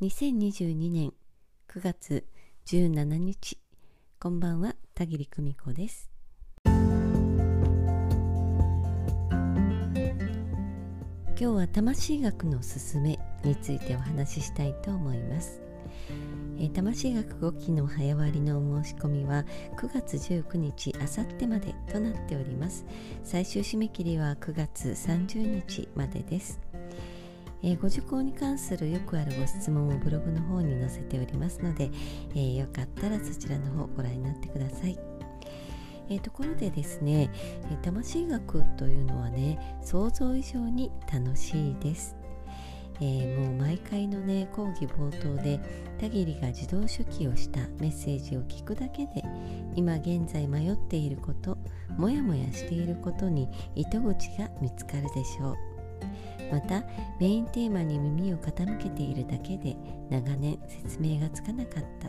2022年9月17日。こんばんは田切久美子です。今日は魂学のすすめについてお話ししたいと思います。え魂学5期の早割のお申し込みは9月19日あさってまでとなっております。最終締め切りは9月30日までです。えー、ご受講に関するよくあるご質問をブログの方に載せておりますので、えー、よかったらそちらの方ご覧になってください。えー、ところでですね、え魂学というのはね想像以上に楽しいです。えー、もう毎回のね講義冒頭で田切が自動書記をしたメッセージを聞くだけで今現在迷っていることもやもやしていることに糸口が見つかるでしょうまたメインテーマに耳を傾けているだけで長年説明がつかなかった。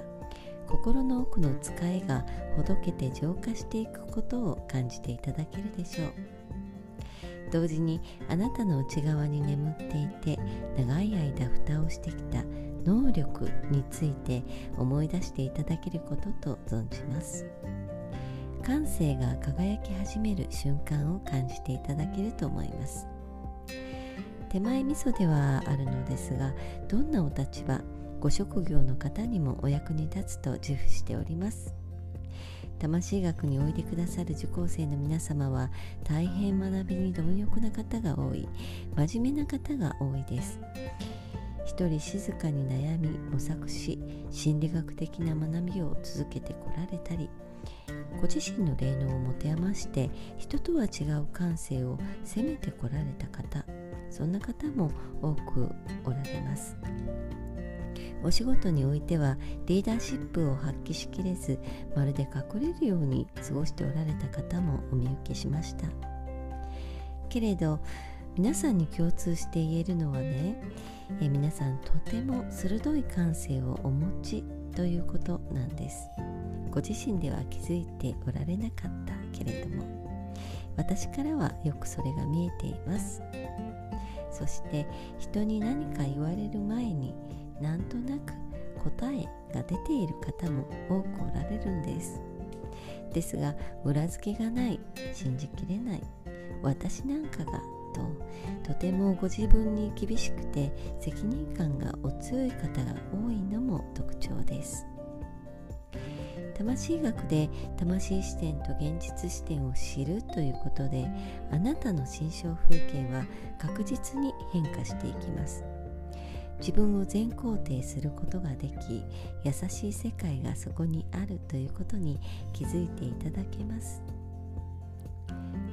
心の奥の使いがほどけて浄化していくことを感じていただけるでしょう。同時にあなたの内側に眠っていて長い間蓋をしてきた能力について思い出していただけることと存じます。感性が輝き始める瞬間を感じていただけると思います。手前味噌ではあるのですがどんなお立場ご職業の方にもお役に立つと自負しております。魂学においでくださる受講生の皆様は大変学びに貪欲な方が多い。真面目な方が多いです。一人静かに悩み模索し心理学的な学びを続けてこられたりご自身の霊能を持て余して人とは違う感性を責めてこられた方。そんな方も多くおられます。お仕事においてはリーダーシップを発揮しきれずまるで隠れるように過ごしておられた方もお見受けしました。けれど皆さんに共通して言えるのはねえ皆さんとても鋭い感性をお持ちということなんです。ご自身では気づいておられなかったけれども私からはよくそれが見えています。そして人に何か言われる前になんとなく答えが出ている方も多くおられるんです。ですが裏付けがない信じきれない私なんかがととてもご自分に厳しくて責任感がお強い方が多いのも特徴。です魂学で魂視点と現実視点を知るということであなたの心象風景は確実に変化していきます。自分を全肯定することができ優しい世界がそこにあるということに気づいていただけます。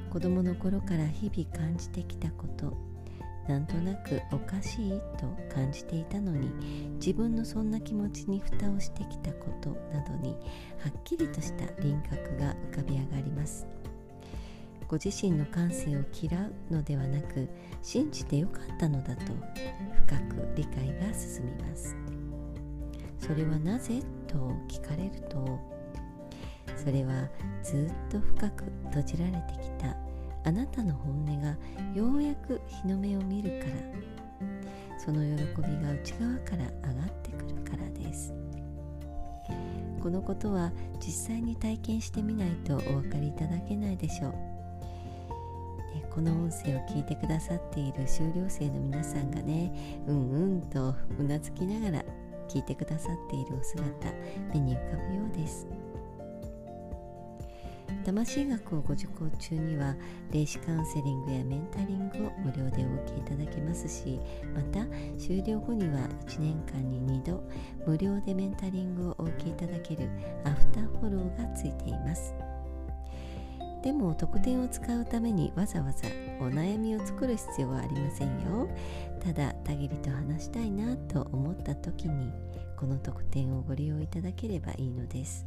子供の頃から日々感じてきたことなんとなくおかしいと感じていたのに自分のそんな気持ちに蓋をしてきたことどにはっきりとした輪郭が浮かび上がります。ご自身の感性を嫌うのではなく信じてよかったのだと深く理解が進みます。それはなぜと聞かれるとそれはずっと深く閉じられてきたあなたの本音がようやく日の目を見るから。その喜びが内側から上がってくるからです。このことは実際に体験してみないとお分かりいただけないでしょう。この音声を聞いてくださっている修了生の皆さんがねうんうんとうなずきながら聞いてくださっているお姿目に浮かぶようです。魂学をご受講中には霊視カウンセリングやメンタリングをますしまた終了後には1年間に2度無料でメンタリングをお受けいただけるアフターフォローがついています。でも特典を使うためにわざわざお悩みを作る必要はありませんよ。ただたぎりと話したいなと思った時にこの特典をご利用いただければいいのです。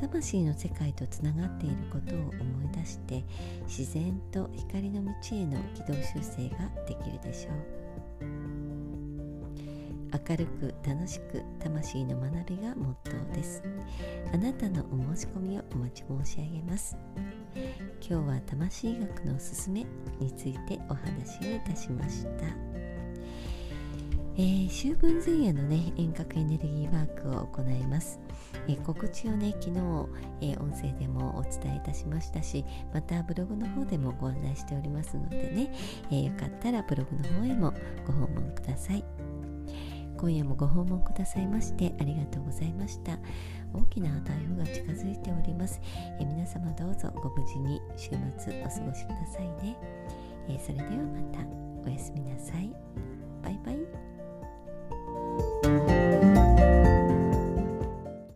魂の世界とつながっていることを思い出して自然と光の道への軌道修正ができるでしょう。明るく楽しく魂の学びがモットーです。あなたのお申し込みをお待ち申し上げます。今日は魂学のおすすめについてお話をいたしました。えー、秋分前夜のね遠隔エネルギーワークを行います、えー、告知をね昨日、えー、音声でもお伝えいたしましたしまたブログの方でもご案内しておりますのでね、えよかったらブログの方へもご訪問ください。今夜もご訪問くださいましてありがとうございました。大きな台風が近づいております、え皆様どうぞご無事に週末お過ごしくださいね、えそれではまた。おやすみなさい。バイバイ。